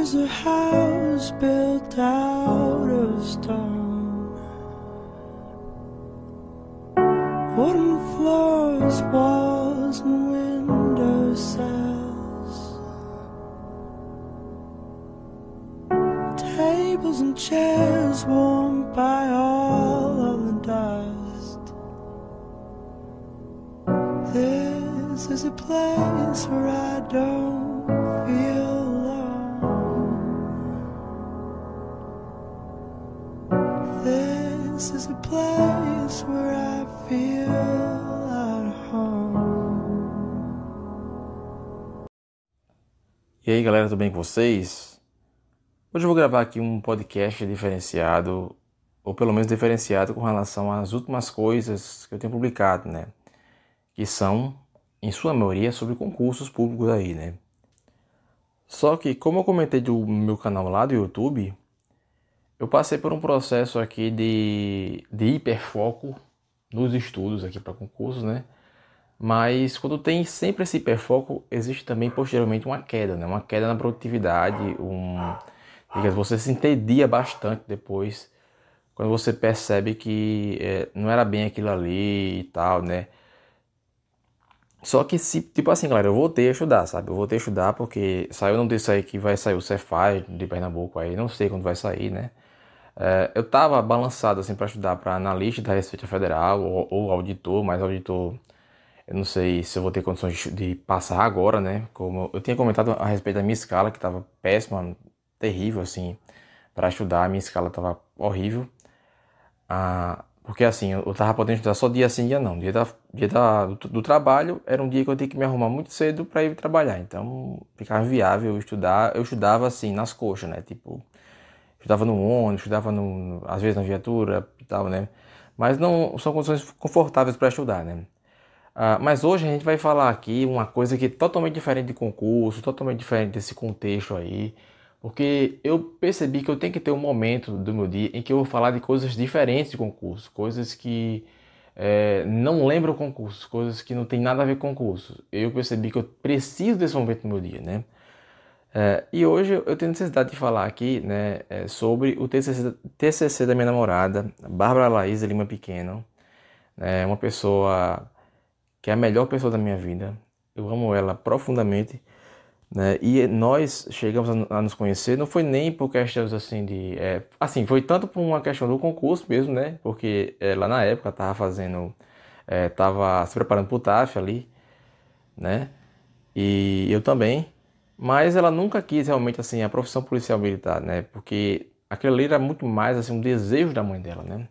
is a house built out of stone. Wooden floors, walls, and window sills. Tables and chairs warmed by all of the dust. This is a place where I don't E aí galera, tudo bem com vocês? Hoje eu vou gravar aqui um podcast diferenciado, ou pelo menos diferenciado com relação às últimas coisas que eu tenho publicado, né? Que são, em sua maioria, sobre concursos públicos aí, né? Só que, como eu comentei do meu canal lá do YouTube, eu passei por um processo aqui de, de hiperfoco nos estudos aqui para concursos, né? Mas quando tem sempre esse hiperfoco, existe também posteriormente uma queda, né? Uma queda na produtividade, um, digamos, você se entedia bastante depois, quando você percebe que é, não era bem aquilo ali e tal, né? Só que se, tipo assim, galera, eu voltei a estudar, sabe? Eu voltei a estudar porque saiu não disse aí que vai sair o Cefaz de Pernambuco aí, não sei quando vai sair, né? É, eu tava balançado assim para estudar para analista da Receita Federal ou, ou, auditor, mas auditor eu não sei se eu vou ter condições de, de passar agora, né? Como eu tinha comentado a respeito da minha escala que tava péssima, terrível assim, para estudar, a minha escala tava horrível. Ah, porque assim, eu tava podendo estudar só dia sim, dia não. Dia, da, dia da, do, do, trabalho era um dia que eu tinha que me arrumar muito cedo para ir trabalhar. Então ficava viável estudar. Eu estudava assim, nas coxas, né? Tipo, estudava no ônibus, estudava no, às vezes na viatura e tal, né? Mas não são condições confortáveis para estudar, né? Ah, mas hoje a gente vai falar aqui uma coisa que é totalmente diferente de concurso, totalmente diferente desse contexto aí. Porque eu percebi que eu tenho que ter um momento do meu dia em que eu vou falar de coisas diferentes de concurso, coisas que é, não lembram concurso, coisas que não tem nada a ver com concurso. Eu percebi que eu preciso desse momento no meu dia, né? É, e hoje eu tenho necessidade de falar aqui né, é, sobre o TCC, TCC da minha namorada, Bárbara Laís Lima Pequeno. É uma pessoa que é a melhor pessoa da minha vida. Eu amo ela profundamente. Né? E nós chegamos a, a, nos conhecer, não foi nem por questões assim de. É, assim, foi tanto por uma questão do concurso mesmo, né? Porque ela na época estava fazendo. estava é, se preparando para o TAF ali, né? E eu também. Mas ela nunca quis realmente assim a profissão policial militar, né? Porque aquilo ali era muito mais assim um desejo da mãe dela, né?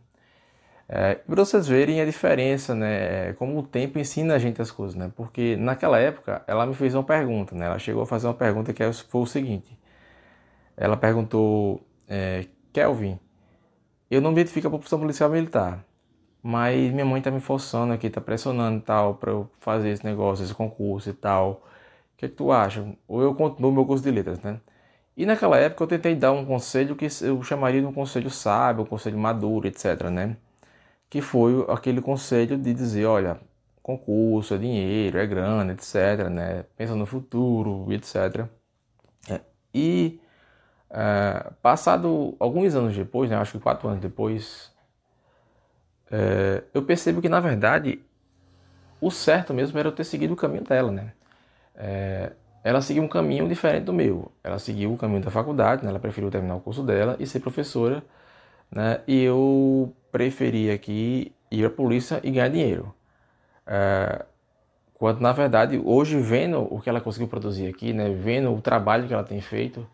É, para vocês verem a diferença, né? Como o tempo ensina a gente as coisas, né? Porque naquela época ela me fez uma pergunta, né? Ela chegou a fazer uma pergunta que foi o seguinte: ela perguntou, é, Kelvin, eu não me identifico a profissão policial militar, mas minha mãe tá me forçando aqui, tá pressionando e tal para eu fazer esse negócio, esse concurso e tal. O que, é que tu acha? Ou eu continuo meu curso de letras, né? E naquela época eu tentei dar um conselho que eu chamaria de um conselho sábio, um conselho maduro, etc, né? Que foi aquele conselho de dizer, olha, concurso é dinheiro, é grana, etc, né? Pensa no futuro, etc. É, e é, passado alguns anos depois, né? Acho que quatro anos depois, é, eu percebo que na verdade o certo mesmo era eu ter seguido o caminho dela, né? É, ela seguiu um caminho diferente do meu. Ela seguiu o caminho da faculdade, né? ela preferiu terminar o curso dela e ser professora, né? E eu preferia aqui ir à polícia e ganhar dinheiro. É, quando na verdade, hoje vendo o que ela conseguiu produzir aqui, né, vendo o trabalho que ela tem feito,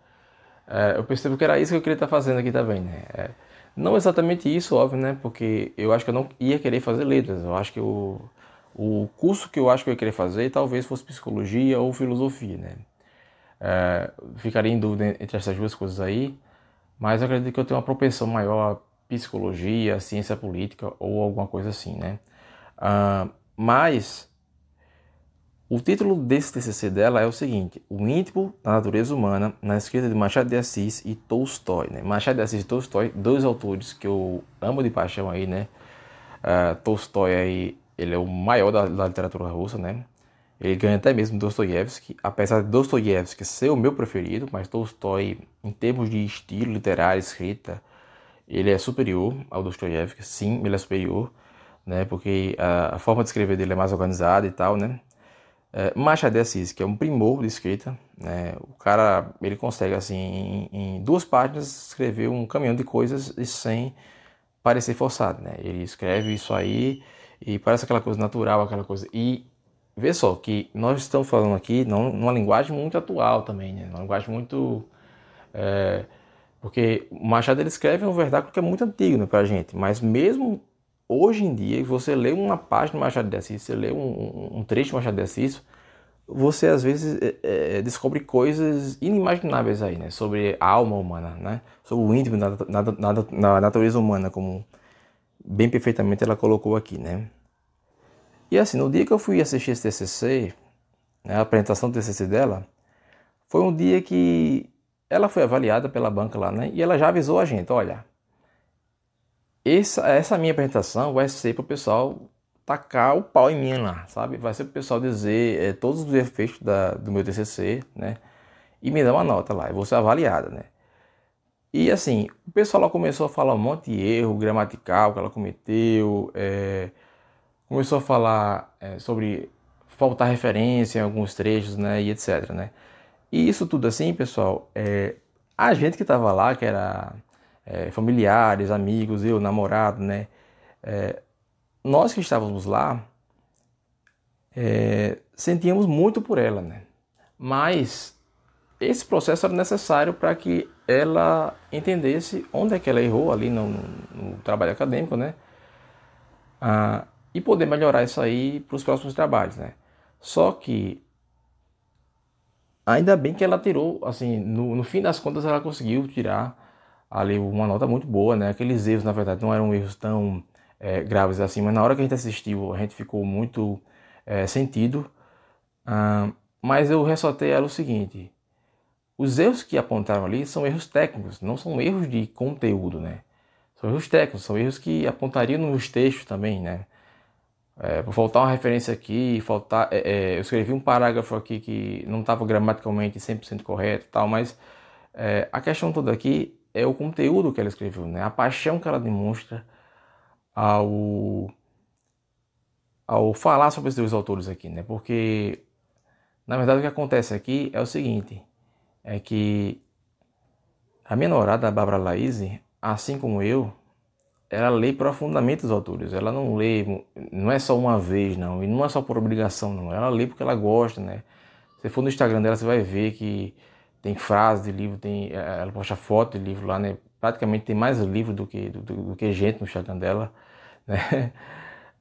é, eu percebo que era isso que eu queria estar fazendo aqui também. Né? É, não exatamente isso, óbvio, né? Porque eu acho que eu não ia querer fazer letras. Eu acho que o, o curso que eu acho que eu ia querer fazer talvez fosse psicologia ou filosofia, né? É, ficaria em dúvida entre essas duas coisas aí, mas acredito que eu tenho uma propensão maior psicologia, ciência política ou alguma coisa assim, né? Uh, mas o título desse TCC dela é o seguinte: O íntimo da natureza humana na escrita de Machado de Assis e Tolstói. Né? Machado de Assis e Tolstói, dois autores que eu amo de paixão aí, né? Uh, Tolstói aí, ele é o maior da, da literatura russa, né? Ele ganha até mesmo Dostoiévski, apesar de Dostoiévski ser o meu preferido, mas Tolstói, em termos de estilo literário, escrita, ele é superior ao Dostoiévski, sim, ele é superior, né, porque a, a, forma de escrever dele é mais organizada e tal, né. É, Machado de Assis, que é um primor de escrita, né, o cara, ele consegue, assim, em, em duas páginas, escrever um caminhão de coisas e sem parecer forçado, né, ele escreve isso aí e parece aquela coisa natural, aquela coisa, e vê só que nós estamos falando aqui numa linguagem muito atual também, né? Uma linguagem muito. É, porque o Machado ele escreve um verdáculo que é muito antigo né, para a gente, mas mesmo hoje em dia, você lê uma página do Machado de Assis, você lê um, um trecho do Machado de Assis, você às vezes é, é, descobre coisas inimagináveis aí, né? Sobre a alma humana, né? Sobre o íntimo na, na, na, na natureza humana, como bem perfeitamente ela colocou aqui, né? E assim, no dia que eu fui assistir esse TCC, né, a apresentação do TCC dela, foi um dia que ela foi avaliada pela banca lá, né? E ela já avisou a gente, olha, essa, essa minha apresentação vai ser para o pessoal tacar o pau em mim lá, sabe? Vai ser para o pessoal dizer é, todos os efeitos da, do meu TCC, né? E me dar uma nota lá, eu vou ser avaliada, né? E assim, o pessoal lá começou a falar um monte de erro gramatical que ela cometeu, é, começou a falar é, sobre faltar referência em alguns trechos, né, e etc, né. E isso tudo assim, pessoal, é, a gente que estava lá, que era é, familiares, amigos, eu, namorado, né, é, nós que estávamos lá, é, sentíamos muito por ela, né, mas esse processo era necessário para que ela entendesse onde é que ela errou ali no, no trabalho acadêmico, né, ah, e poder melhorar isso aí para os próximos trabalhos, né? Só que ainda bem que ela tirou, assim, no, no fim das contas ela conseguiu tirar ali uma nota muito boa, né? Aqueles erros, na verdade, não eram erros tão é, graves assim, mas na hora que a gente assistiu, a gente ficou muito é, sentido. Ah, mas eu ressaltei ela o seguinte: os erros que apontaram ali são erros técnicos, não são erros de conteúdo, né? São erros técnicos, são erros que apontariam nos textos também, né? É, por faltar uma referência aqui, faltar, é, é, eu escrevi um parágrafo aqui que não estava gramaticalmente 100% correto tal, mas é, a questão toda aqui é o conteúdo que ela escreveu, né? a paixão que ela demonstra ao, ao falar sobre esses dois autores aqui, né? porque na verdade o que acontece aqui é o seguinte, é que a minha namorada, a Bárbara Laís, assim como eu, ela lê profundamente os autores. Ela não lê, não é só uma vez, não. E não é só por obrigação, não. Ela lê porque ela gosta, né? Se for no Instagram dela, você vai ver que tem frases de livro, tem, eh, ela posta foto de livro lá, né? Praticamente tem mais livro do que, do, do que gente no Instagram dela, né?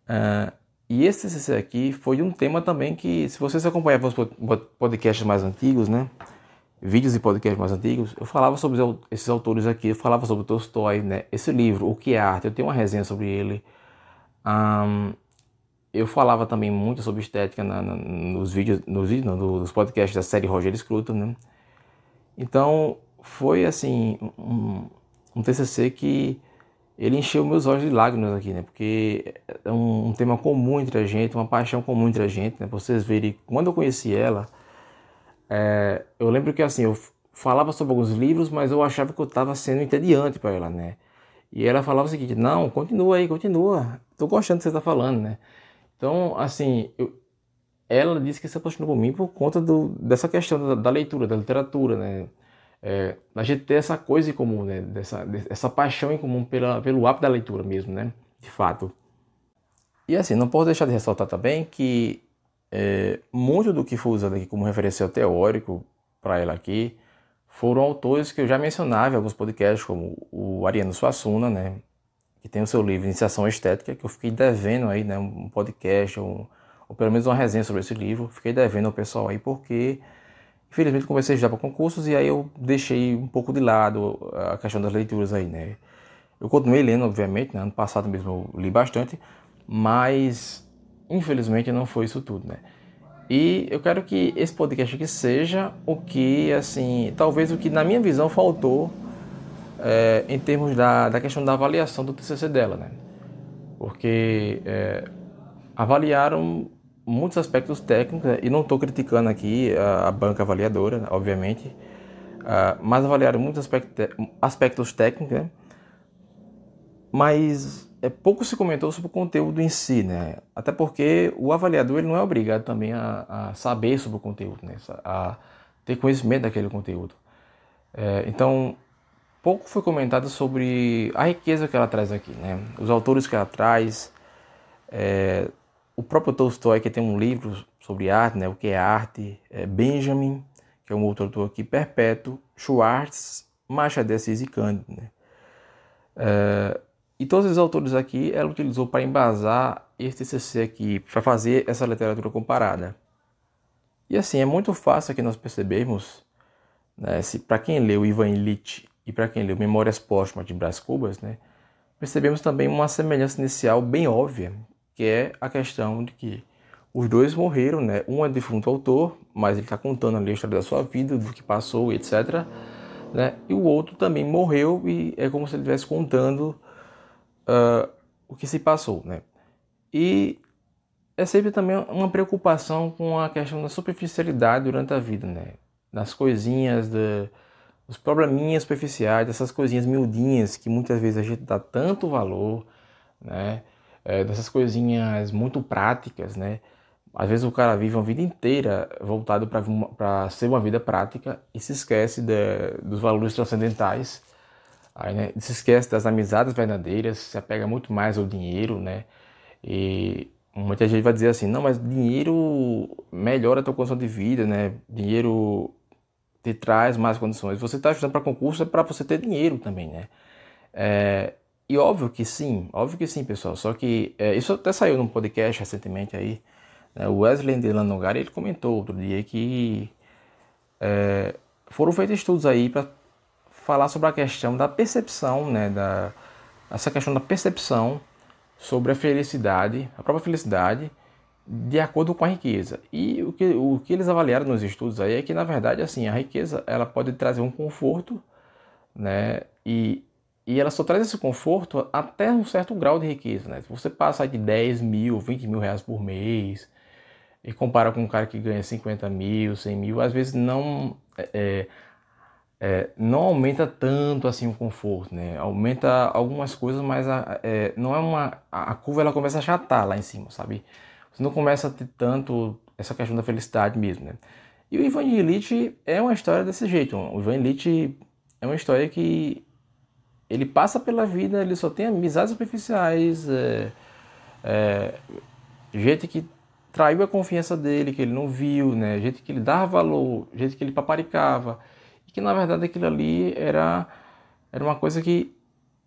Uh, e esse TCC aqui foi um tema também que, se vocês acompanhavam os podcasts mais antigos, né? Vídeos e podcasts mais antigos, eu falava sobre esses autores aqui, eu falava sobre Tolstói, né? Esse livro, O que é arte, eu tenho uma resenha sobre ele. Um, eu falava também muito sobre estética na, na, nos vídeos, nos vídeos, não, nos podcasts da série Roger Scruton, né? Então, foi assim, um, um TCC que ele encheu meus olhos de lágrimas aqui, né? Porque é um, um tema comum entre a gente, uma paixão comum entre a gente, né? Pra vocês verem, quando eu conheci ela, é, eu lembro que assim, eu falava sobre alguns livros, mas eu achava que eu estava sendo entediante para ela, né? E ela falava o seguinte: não, continua aí, continua, tô gostando do que você está falando, né? Então, assim, eu, ela disse que se apaixonou por mim por conta do, dessa questão da, da leitura, da literatura, né? É, a gente ter essa coisa em comum, né? Dessa, dessa paixão em comum pela, pelo hábito da leitura mesmo, né? De fato. E assim, não posso deixar de ressaltar também que é, muito do que foi usado aqui como referencial teórico para ela aqui foram autores que eu já mencionava em alguns podcasts, como o Ariano Suassuna, né, que tem o seu livro Iniciação Estética, que eu fiquei devendo aí, né, um podcast, um, ou pelo menos uma resenha sobre esse livro, fiquei devendo ao pessoal aí, porque infelizmente comecei já para concursos e aí eu deixei um pouco de lado a questão das leituras aí, né. Eu continuei lendo, obviamente, né, ano passado mesmo eu li bastante, mas infelizmente não foi isso tudo, né? E eu quero que esse podcast aqui seja o que, assim, talvez o que na minha visão faltou é, em termos da, da questão da avaliação do TCC dela, né? Porque é, avaliaram muitos aspectos técnicos, né? e não estou criticando aqui a, a, banca avaliadora, obviamente, uh, mas avaliaram muitos aspectos, aspectos técnicos, né? mas é, pouco se comentou sobre o conteúdo em si, né? Até porque o avaliador ele não é obrigado também a, a saber sobre o conteúdo, né? A ter conhecimento daquele conteúdo. É, então, pouco foi comentado sobre a riqueza que ela traz aqui, né? Os autores que ela traz, é, o próprio Tolstói que tem um livro sobre arte, né? O que é arte, é Benjamin, que é um outro autor aqui, Perpétuo, Schwartz, Machado de Assis e Cândido, né? É, e todos os autores aqui ela utilizou para embasar este TCC aqui, para fazer essa literatura comparada. E assim, é muito fácil aqui nós percebermos, né, para quem leu Ivan Illich e para quem leu Memórias Póstumas de Brás Cubas, né, percebemos também uma semelhança inicial bem óbvia, que é a questão de que os dois morreram, né? Um é defunto autor, mas ele está contando ali a história da sua vida, do que passou, etc. Né? E o outro também morreu e é como se ele estivesse contando uh, o que se passou, né? E é sempre também uma preocupação com a questão da superficialidade durante a vida, né? Das coisinhas, de, dos probleminhas superficiais, dessas coisinhas miudinhas que muitas vezes a gente dá tanto valor, né? É, dessas coisinhas muito práticas, né? Às vezes o cara vive uma vida inteira voltado para ser uma vida prática e se esquece de, dos valores transcendentais Aí, né, se esquece das amizades verdadeiras, se apega muito mais ao dinheiro, né? E muita gente vai dizer assim, não, mas dinheiro melhora a tua condição de vida, né? Dinheiro te traz mais condições. Você está estudando para concurso é para você ter dinheiro também, né? É, e óbvio que sim, óbvio que sim, pessoal. Só que é, isso até saiu num podcast recentemente aí. Né? O Wesley Delano Nogari, ele comentou outro dia que é, foram feitos estudos aí para falar sobre a questão da percepção, né, da, essa questão da percepção sobre a felicidade, a própria felicidade, de acordo com a riqueza. E o que, o que eles avaliaram nos estudos aí é que, na verdade, assim, a riqueza ela pode trazer um conforto, né, e, e ela só traz esse conforto até um certo grau de riqueza, né. Se você passa de 10 mil, 20 mil reais por mês, e compara com um cara que ganha 50 mil, 100 mil, às vezes não... É, é não aumenta tanto assim o conforto, né? Aumenta algumas coisas, mas a, é, não é uma a curva ela começa a achatar lá em cima, sabe? Você não começa a ter tanto essa questão da felicidade mesmo, né? E o Ivan Illich é uma história desse jeito. O Ivan Illich é uma história que ele passa pela vida, ele só tem amizades superficiais, é, é, gente que traiu a confiança dele, que ele não viu, né? Gente que ele dava valor, gente que ele paparicava que na verdade aquilo ali era, era uma coisa que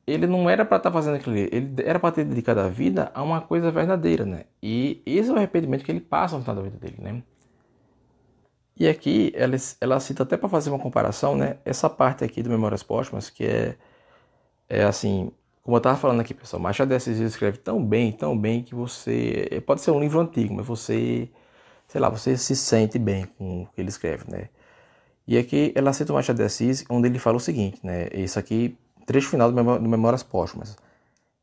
ele não era para estar tá fazendo aquilo ali, ele era para ter dedicado a vida a uma coisa verdadeira, né? E esse é o arrependimento que ele passa no final da vida dele, né? E aqui ela, ela cita até para fazer uma comparação, né? Essa parte aqui do Memórias Póstumas, que é, é assim, como eu estava falando aqui, pessoal, Machado de Assis escreve tão bem, tão bem que você pode ser um livro antigo, mas você, sei lá, você se sente bem com o que ele escreve, né? E aqui ela cita o Machado de Assis, onde ele fala o seguinte, né? Isso aqui, trecho final do, Memórias Póstumas.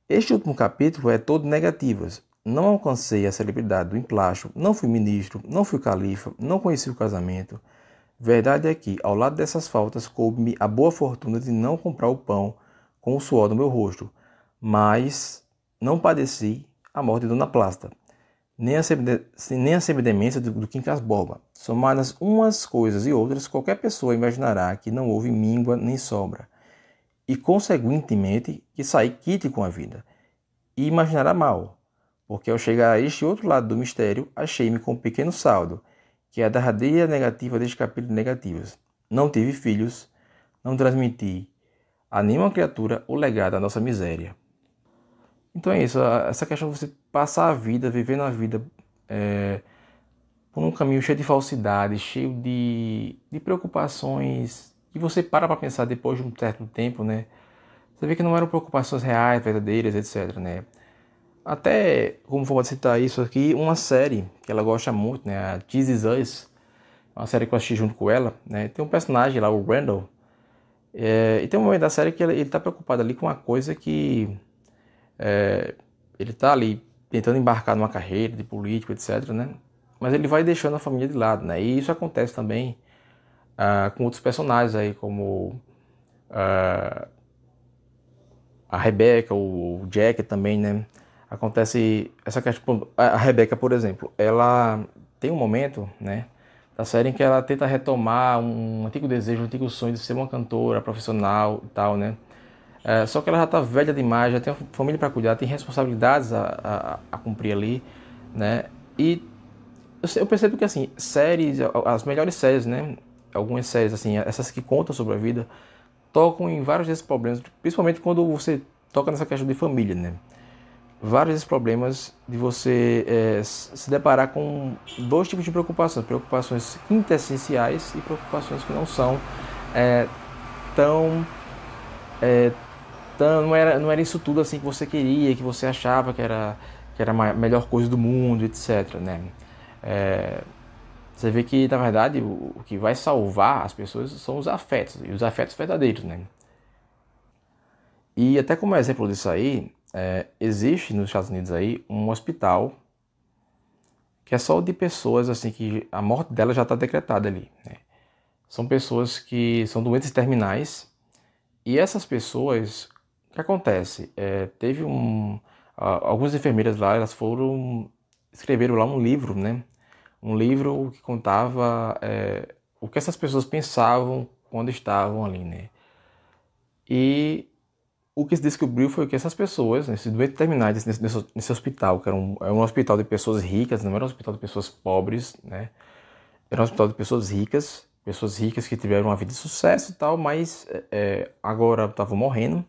Este último capítulo é todo negativas. Não alcancei a celebridade do emplástico, não fui ministro, não fui califa, não conheci o casamento. Verdade é que, ao lado dessas faltas, coube-me a boa fortuna de não comprar o pão com o suor do meu rosto, mas não padeci a morte de Dona Plasta nem a, semidemência do, do Quincas Borba. Somadas umas coisas e outras, qualquer pessoa imaginará que não houve míngua nem sobra, e consequentemente que saí quite com a vida, e imaginará mal, porque ao chegar a este outro lado do mistério, achei-me com um pequeno saldo, que é a derradeira negativa deste capítulo de negativas. Não tive filhos, não transmiti a nenhuma criatura o legado da nossa miséria. Então é isso, essa questão de você passar a vida, vivendo a vida é, por um caminho cheio de falsidade, cheio de, de preocupações, e você para para pensar depois de um certo tempo, né? Você vê que não eram preocupações reais, verdadeiras, etc, né? Até, como vou citar isso aqui, uma série que ela gosta muito, né? A This Is Us, uma série que eu assisti junto com ela, né? Tem um personagem lá, o Randall, é, e tem um momento da série que ele, ele tá preocupado ali com uma coisa que é, ele está ali tentando embarcar numa carreira de político, etc. Né? mas ele vai deixando a família de lado, né? E isso acontece também uh, com outros personagens aí, como uh, a Rebecca, o Jack também, né? Acontece essa questão. A Rebecca, por exemplo, ela tem um momento, né? Da série em que ela tenta retomar um antigo desejo, um antigo sonho de ser uma cantora profissional e tal, né? É, só que ela já está velha demais, já tem uma família para cuidar, tem responsabilidades a, a, a, cumprir ali, né? E eu percebo que assim, séries, as melhores séries, né? Algumas séries, assim, essas que contam sobre a vida, tocam em vários desses problemas, principalmente quando você toca nessa questão de família, né? Vários desses problemas de você é, se deparar com dois tipos de preocupações: preocupações intessenciais e preocupações que não são é, tão é, então, não era, não era isso tudo assim que você queria, que você achava que era, que era a melhor coisa do mundo, etc. Né? É, você vê que, na verdade, o, o, que vai salvar as pessoas são os afetos, e os afetos verdadeiros. Né? E até como exemplo disso aí, é, existe nos Estados Unidos aí um hospital que é só de pessoas assim que a morte dela já está decretada ali. Né? São pessoas que são doentes terminais e essas pessoas que acontece? É, teve um. Algumas enfermeiras lá, elas foram. escreveram lá um livro, né? Um livro que contava é, o que essas pessoas pensavam quando estavam ali, né? E o que se descobriu foi que essas pessoas, nesses doentes terminais nesse, nesse, nesse, hospital, que era um, era um hospital de pessoas ricas, não era um hospital de pessoas pobres, né? Era um hospital de pessoas ricas, pessoas ricas que tiveram uma vida de sucesso e tal, mas é, agora estavam morrendo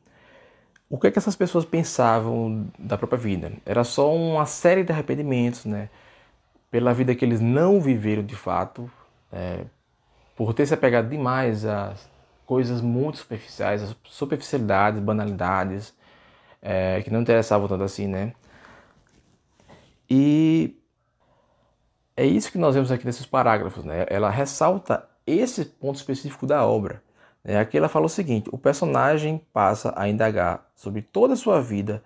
o que, é que essas pessoas pensavam da própria vida? Era só uma série de arrependimentos, né? Pela vida que eles não viveram de fato, é, por ter se apegado demais a coisas muito superficiais, a superficialidades, banalidades, é, que não interessavam tanto assim, né? E é isso que nós vemos aqui nesses parágrafos, né? Ela ressalta esse ponto específico da obra. É, aqui ela fala o seguinte: o personagem passa a indagar sobre toda a sua vida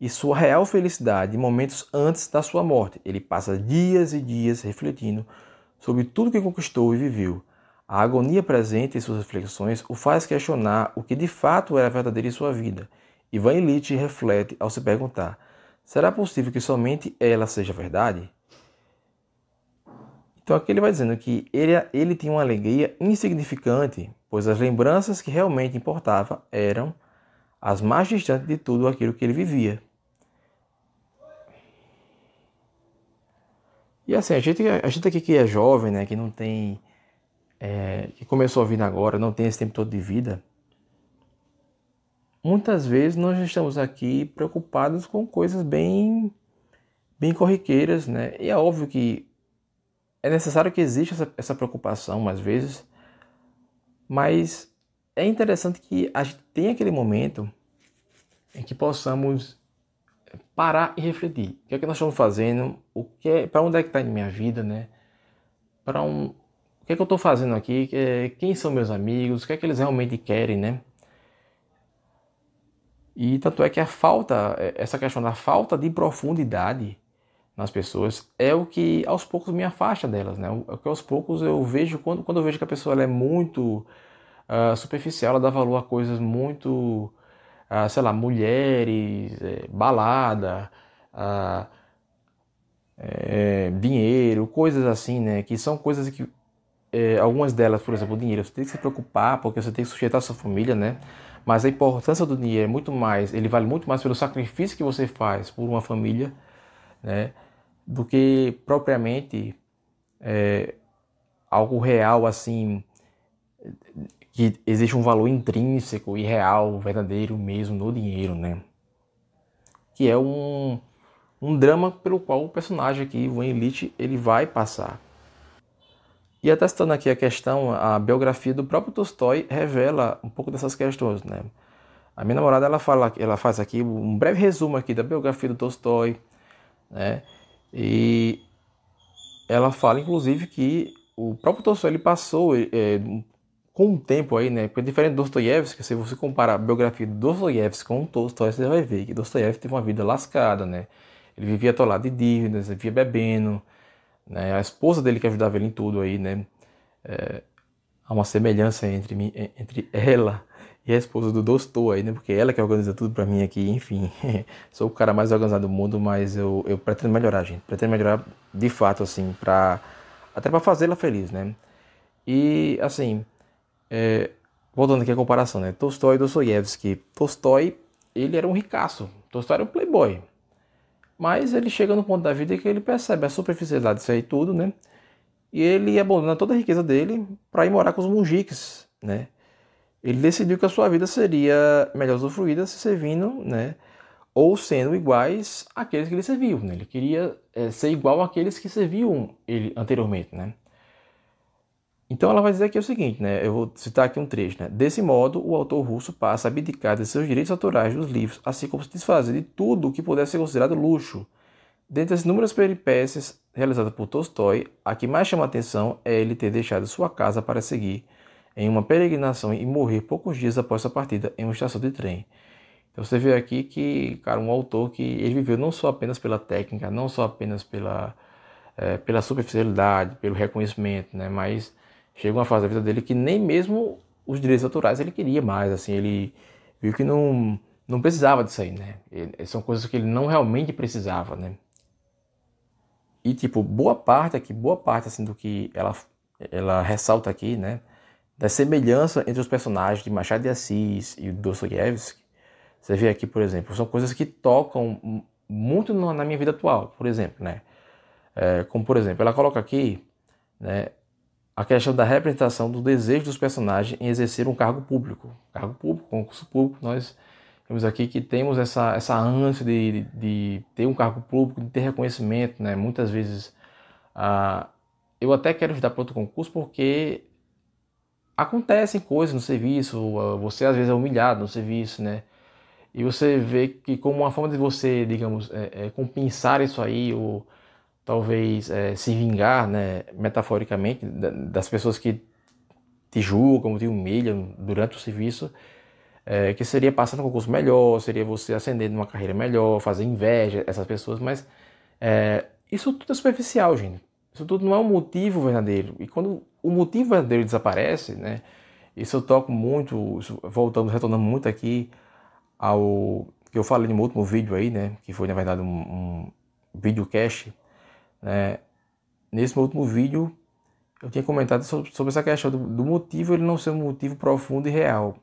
e sua real felicidade momentos antes da sua morte. Ele passa dias e dias refletindo sobre tudo que conquistou e viveu. A agonia presente em suas reflexões o faz questionar o que de fato era verdadeiro em sua vida. E Van Elite reflete ao se perguntar: será possível que somente ela seja verdade? Então aqui ele vai dizendo que ele, ele uma alegria insignificante pois as lembranças que realmente importavam eram as mais distantes de tudo aquilo que ele vivia. E assim, a gente, a gente aqui que é jovem, né, que não tem. É, que começou a vida agora, não tem esse tempo todo de vida, muitas vezes nós estamos aqui preocupados com coisas bem, bem corriqueiras, né? E é óbvio que é necessário que exista essa, essa preocupação, às vezes, mas é interessante que a gente tenha aquele momento em que possamos parar e refletir. O que é que nós estamos fazendo? O que é, para onde é que está minha vida, né? Para um, o que é que eu estou fazendo aqui? Quem são meus amigos? O que é que eles realmente querem, né? E tanto é que a falta, essa questão da falta de profundidade nas pessoas é o que aos poucos me afasta delas, né? É o que aos poucos eu vejo quando, quando eu vejo que a pessoa é muito uh, superficial, ela dá valor a coisas muito, uh, sei lá, mulheres, é, balada, uh, é, dinheiro, coisas assim, né? Que são coisas que é, algumas delas, por exemplo, o dinheiro, você tem que se preocupar porque você tem que sujeitar a sua família, né? Mas a importância do dinheiro é muito mais, ele vale muito mais pelo sacrifício que você faz por uma família, né? Do que propriamente é, algo real assim que existe um valor intrínseco e real, verdadeiro mesmo no dinheiro, né? Que é um, um drama pelo qual o personagem aqui, o Elite, ele vai passar. E atestando aqui a questão, a biografia do próprio Tolstói revela um pouco dessas questões, né? A minha namorada ela fala, ela faz aqui um breve resumo aqui da biografia do Tolstói, né? E ela fala, inclusive, que o próprio Tolstói ele passou é, com o tempo aí, né? Porque diferente do Dostoiévski, se você comparar a biografia do Dostoiévski com o Tolstói, você vai ver que Dostoiévski teve uma vida lascada, né? Ele vivia atolado de dívidas, vivia bebendo, né? A esposa dele que ajudava ele em tudo aí, né? É, há uma semelhança entre, mim, entre ela e a esposa do Dostô aí, né? Porque ela que organiza tudo para mim aqui, enfim. Sou o cara mais organizado do mundo, mas eu, eu pretendo melhorar, gente. Pretendo melhorar de fato, assim, pra, até para fazê-la feliz, né? E, assim, é, voltando aqui à comparação, né? Tolstói e Dostoiévski. Tolstói, ele era um ricaço. Tolstói era um playboy. Mas ele chega no ponto da vida que ele percebe a superficialidade disso aí tudo, né? E ele abandona toda a riqueza dele para ir morar com os munjiques, né? Ele decidiu que a sua vida seria melhor usufruída se servindo, né? Ou sendo iguais àqueles que ele serviu, né? Ele queria é, ser igual àqueles que serviam ele anteriormente, né? Então ela vai dizer aqui o seguinte, né? Eu vou citar aqui um trecho, né? Desse modo, o autor russo passa a abdicar de seus direitos autorais dos livros, assim como se desfazer de tudo o que pudesse ser considerado luxo. Dentre as inúmeras peripécias realizadas por Tolstói, a que mais chama a atenção é ele ter deixado sua casa para seguir em uma peregrinação e morrer poucos dias após sua partida em uma estação de trem. Então você vê aqui que, cara, um autor que ele viveu não só apenas pela técnica, não só apenas pela, é, pela superficialidade, pelo reconhecimento, né? Mas chegou uma fase da vida dele que nem mesmo os direitos autorais ele queria mais, assim, ele viu que não, não precisava disso aí, né? São coisas que ele não realmente precisava, né? E tipo, boa parte aqui, boa parte assim do que ela ela ressalta aqui, né, da semelhança entre os personagens de Machado de Assis e Dostoiévski. Você vê aqui, por exemplo, são coisas que tocam muito na minha vida atual, por exemplo, né? É, como por exemplo, ela coloca aqui, né, a questão da representação do desejo dos personagens em exercer um cargo público. Cargo público, concurso público, nós temos aqui que temos essa, essa ânsia de, de, de ter um cargo público, de ter reconhecimento, né? Muitas vezes ah, eu até quero estudar para outro concurso porque acontecem coisas no serviço, você às vezes é humilhado no serviço, né? E você vê que como uma forma de você, digamos, é, é, compensar isso aí, ou talvez é, se vingar, né, metaforicamente, das pessoas que te julgam, te humilham durante o serviço, é, que seria passar no concurso melhor, seria você ascender numa carreira melhor, fazer inveja essas pessoas, mas é, isso tudo é superficial, gente. Isso tudo não é um motivo verdadeiro. E quando o motivo verdadeiro desaparece, né, isso eu toco muito, voltando, retornando muito aqui ao que eu falei no último vídeo aí, né, que foi na verdade um, um videocast, né? Nesse último vídeo, eu tinha comentado sobre, sobre essa questão do, do, motivo ele não ser um motivo profundo e real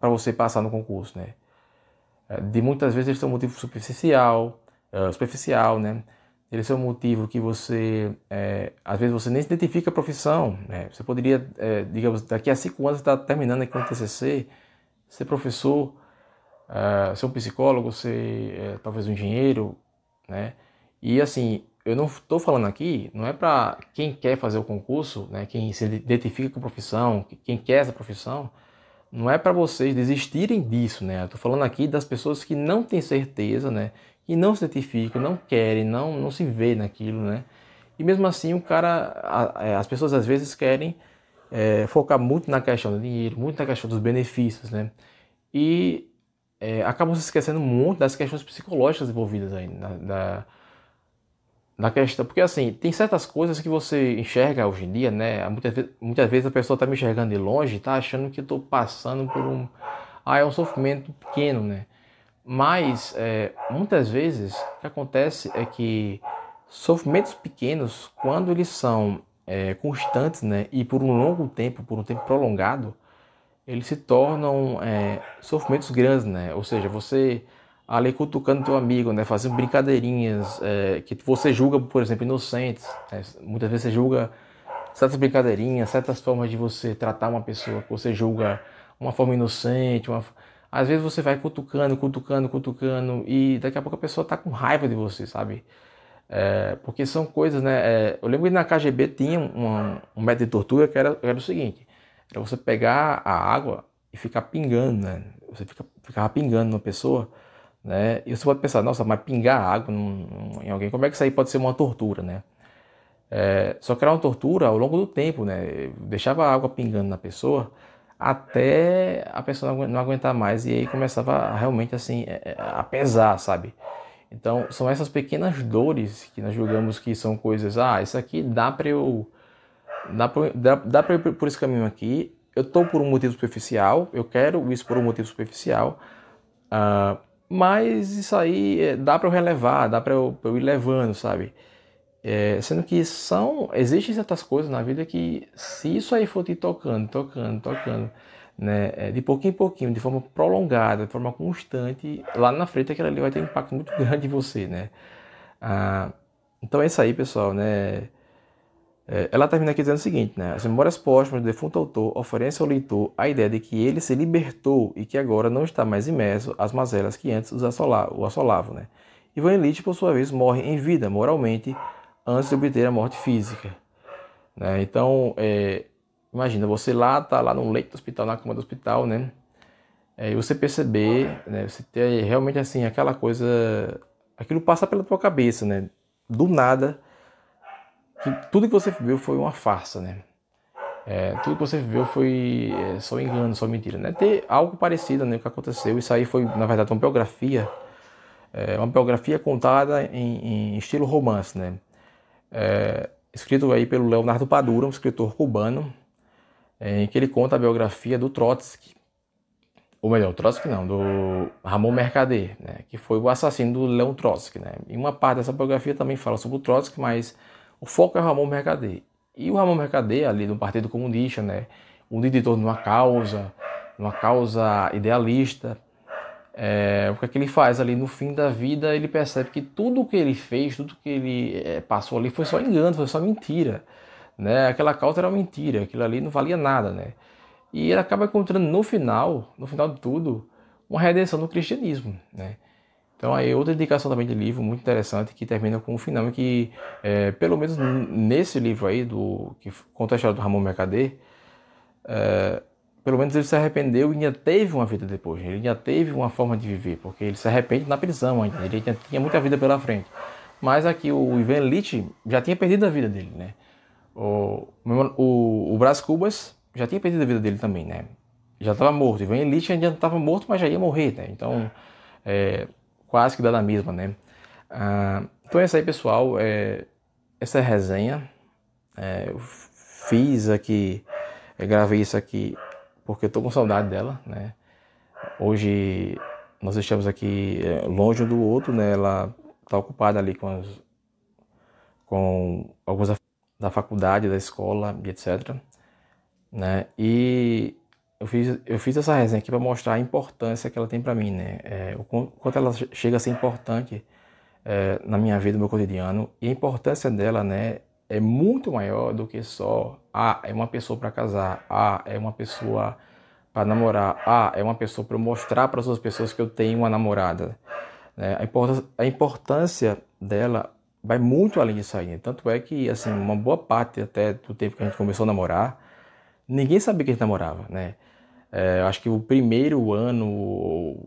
para você passar no concurso, né? É, de muitas vezes ele ser um motivo superficial, uh, superficial, né? Ele ser um motivo que você, é, às vezes você nem se identifica a profissão, né? Você poderia, é, digamos, daqui a cinco anos está terminando aqui no TCC, ser professor, uh, ser um psicólogo, ser é, talvez um engenheiro, né? E assim, eu não estou falando aqui, não é para quem quer fazer o concurso, né, quem se identifica com a profissão, quem quer essa profissão, não é para vocês desistirem disso, né? Estou falando aqui das pessoas que não têm certeza, né? Que não se identificam, não querem, não, não se vê naquilo, né? E mesmo assim o cara, é, as pessoas às vezes querem é, focar muito na questão do dinheiro, muito na questão dos benefícios, né? E é, acabam se esquecendo muito das questões psicológicas envolvidas aí, na, da, na questão, porque assim, tem certas coisas que você enxerga hoje em dia, né? Muitas vezes, muitas vezes a pessoa está me enxergando de longe, está achando que eu estou passando por um, ah, é um sofrimento pequeno, né? Mas é, muitas vezes o que acontece é que sofrimentos pequenos, quando eles são é, constantes, né, e por um longo tempo, por um tempo prolongado, eles se tornam é, sofrimentos grandes, né? Ou seja, você ali cutucando teu amigo, né? Fazendo brincadeirinhas é, que você julga, por exemplo, inocentes. Né? Muitas vezes você julga certas brincadeirinhas, certas formas de você tratar uma pessoa que você julga uma forma inocente. Uma... Às vezes você vai cutucando, cutucando, cutucando e daqui a pouco a pessoa tá com raiva de você, sabe? É, porque são coisas, né? É, eu lembro que na KGB tinha uma, um método de tortura que era, era o seguinte: era você pegar a água e ficar pingando, né? Você fica, ficava pingando na pessoa né? E você pode pensar, nossa, mas pingar água em alguém, como é que isso aí pode ser uma tortura, né? É, só que era uma tortura ao longo do tempo, né? Deixava a água pingando na pessoa até a pessoa não aguentar mais e aí começava realmente assim é, é, a pesar, sabe? Então, são essas pequenas dores que nós julgamos que são coisas, ah, isso aqui dá para eu dá dá, dá para ir por esse caminho aqui. Eu tô por um motivo superficial, eu quero isso por um motivo superficial. Uh, mas isso aí é, dá para eu relevar, dá para eu, eu, ir levando, sabe? É, sendo que são existem certas coisas na vida que se isso aí for te tocando, tocando, tocando, né, é, de pouquinho em pouquinho, de forma prolongada, de forma constante, lá na frente aquilo ali vai ter um impacto muito grande em você, né? Ah, então é isso aí, pessoal, né? É, ela termina aqui dizendo o seguinte, né? As memórias póstumas do defunto autor oferecem ao leitor a ideia de que ele se libertou e que agora não está mais imerso às mazelas que antes o assolavam, né? Ivan Illich, por sua vez, morre em vida, moralmente, antes de obter a morte física. Né? Então, é, Imagina, você lá, tá lá no leito do hospital, na cama do hospital, né? É, e você perceber, né? Você ter realmente assim, aquela coisa. Aquilo passa pela tua cabeça, né? Do nada, que tudo que você viu foi uma farsa, né? É, tudo que você viveu foi é, só engano, só mentira, né? Ter algo parecido, né? O que aconteceu. Isso aí foi, na verdade, uma biografia. É, uma biografia contada em, em estilo romance, né? É, escrito aí pelo Leonardo Padura, um escritor cubano, em que ele conta a biografia do Trotsky, ou melhor, Trotsky não, do Ramon Mercader, né, que foi o assassino do Leon Trotsky. Né. E uma parte dessa biografia também fala sobre o Trotsky, mas o foco é o Ramon Mercader. E o Ramon Mercader, ali no Partido Comunista, né, um editor de uma causa, uma causa idealista, é, o que, é que ele faz ali no fim da vida, ele percebe que tudo o que ele fez, tudo que ele é, passou ali foi só engano, foi só mentira né? Aquela causa era uma mentira, aquilo ali não valia nada, né? E ele acaba encontrando no final, no final de tudo, uma redenção no cristianismo, né? Então aí outra indicação também de livro muito interessante que termina com um final que, é, pelo menos nesse livro aí do que conta a história do Ramon Mercader, é, pelo menos ele se arrependeu e ainda teve uma vida depois, ele ainda teve uma forma de viver, porque ele se arrepende na prisão ainda, ele ainda tinha muita vida pela frente. Mas aqui o Ivan Lit já tinha perdido a vida dele, né? O, o, o Brás Cubas já tinha perdido a vida dele também, né? Já estava morto. Ivan Elite ainda estava morto, mas já ia morrer, né? Então, é, quase que dá na mesma, né? Ah, então é isso aí, pessoal. É, essa é a resenha. É, eu fiz aqui, gravei isso aqui porque eu estou com saudade dela, né? Hoje nós estamos aqui é, longe um do outro, né? Ela está ocupada ali com, as, com alguns da faculdade, da escola etc. Né? E eu fiz, eu fiz essa resenha aqui para mostrar a importância que ela tem para mim, né? É, o quanto ela chega a ser importante é, na minha vida, no meu cotidiano. E a importância dela, né, é muito maior do que só, ah, é uma pessoa para casar, ah, é uma pessoa para namorar, ah, é uma pessoa para mostrar para as outras pessoas que eu tenho uma namorada. Né? A, importância, a importância dela vai muito além disso aí. Tanto é que, assim, uma boa parte até do tempo que a gente começou a namorar, ninguém sabia que a gente namorava, né? É, acho que o primeiro ano,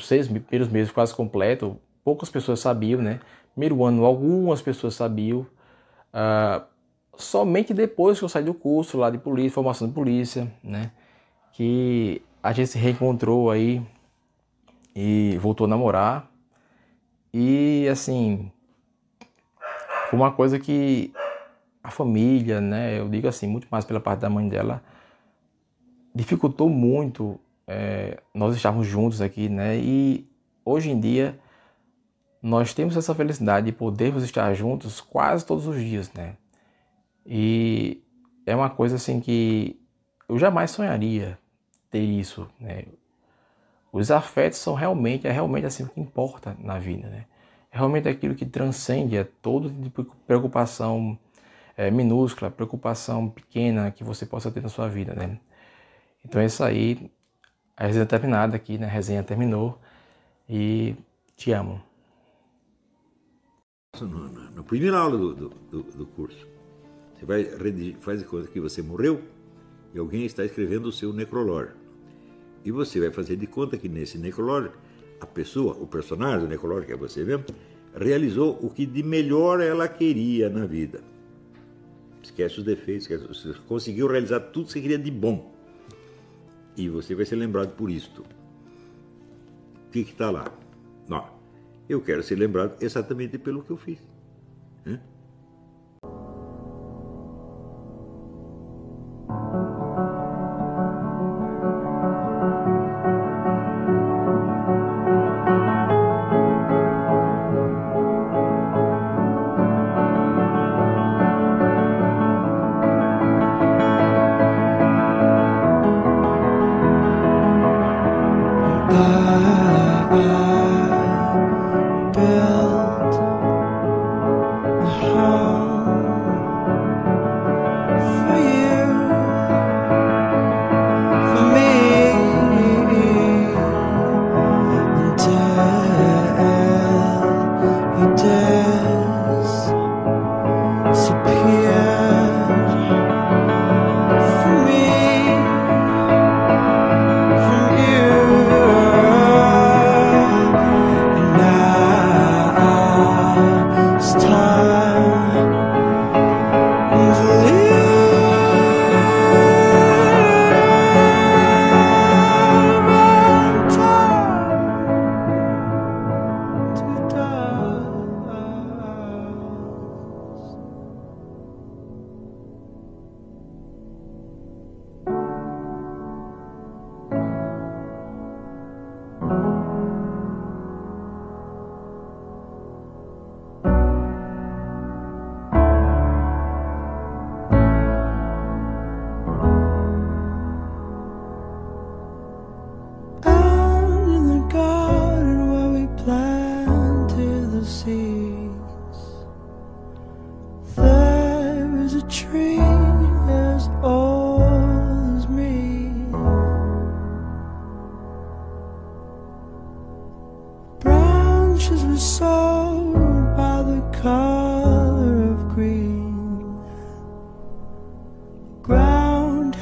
seis primeiros meses quase completo, poucas pessoas sabiam, né? Primeiro ano, algumas pessoas sabiam. Uh, somente depois que eu saí do curso lá de polícia, formação de polícia, né? Que a gente se reencontrou aí e voltou a namorar. E assim, foi uma coisa que a família, né, eu digo assim, muito mais pela parte da mãe dela, dificultou muito é, nós estarmos juntos aqui, né, e hoje em dia nós temos essa felicidade de podermos estar juntos quase todos os dias, né, e é uma coisa assim que eu jamais sonharia ter isso, né, os afetos são realmente, é realmente assim que importa na vida, né, realmente é aquilo que transcende a todo tipo de preocupação é, minúscula, preocupação pequena que você possa ter na sua vida, né? Então é isso aí. A resenha terminada aqui, né? A resenha terminou e te amo. No, no, no primeira aula do, do, do, curso, você vai redigir, faz de conta que você morreu e alguém está escrevendo o seu necrológio. E você vai fazer de conta que nesse necrológio a pessoa, o personagem do necrológio, que é você mesmo, realizou o que de melhor ela queria na vida. Esquece os defeitos, esquece, você conseguiu realizar tudo que você queria de bom. E você vai ser lembrado por isto. O que está lá? Não. Eu quero ser lembrado exatamente pelo que eu fiz.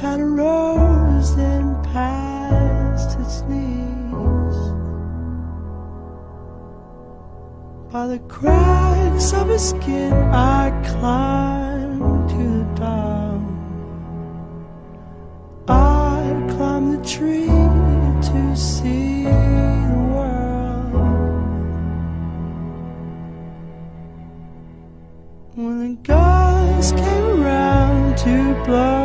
Had rose then past its knees. By the cracks of his skin, I climbed to the top. I climbed the tree to see the world. When the guys came around to blow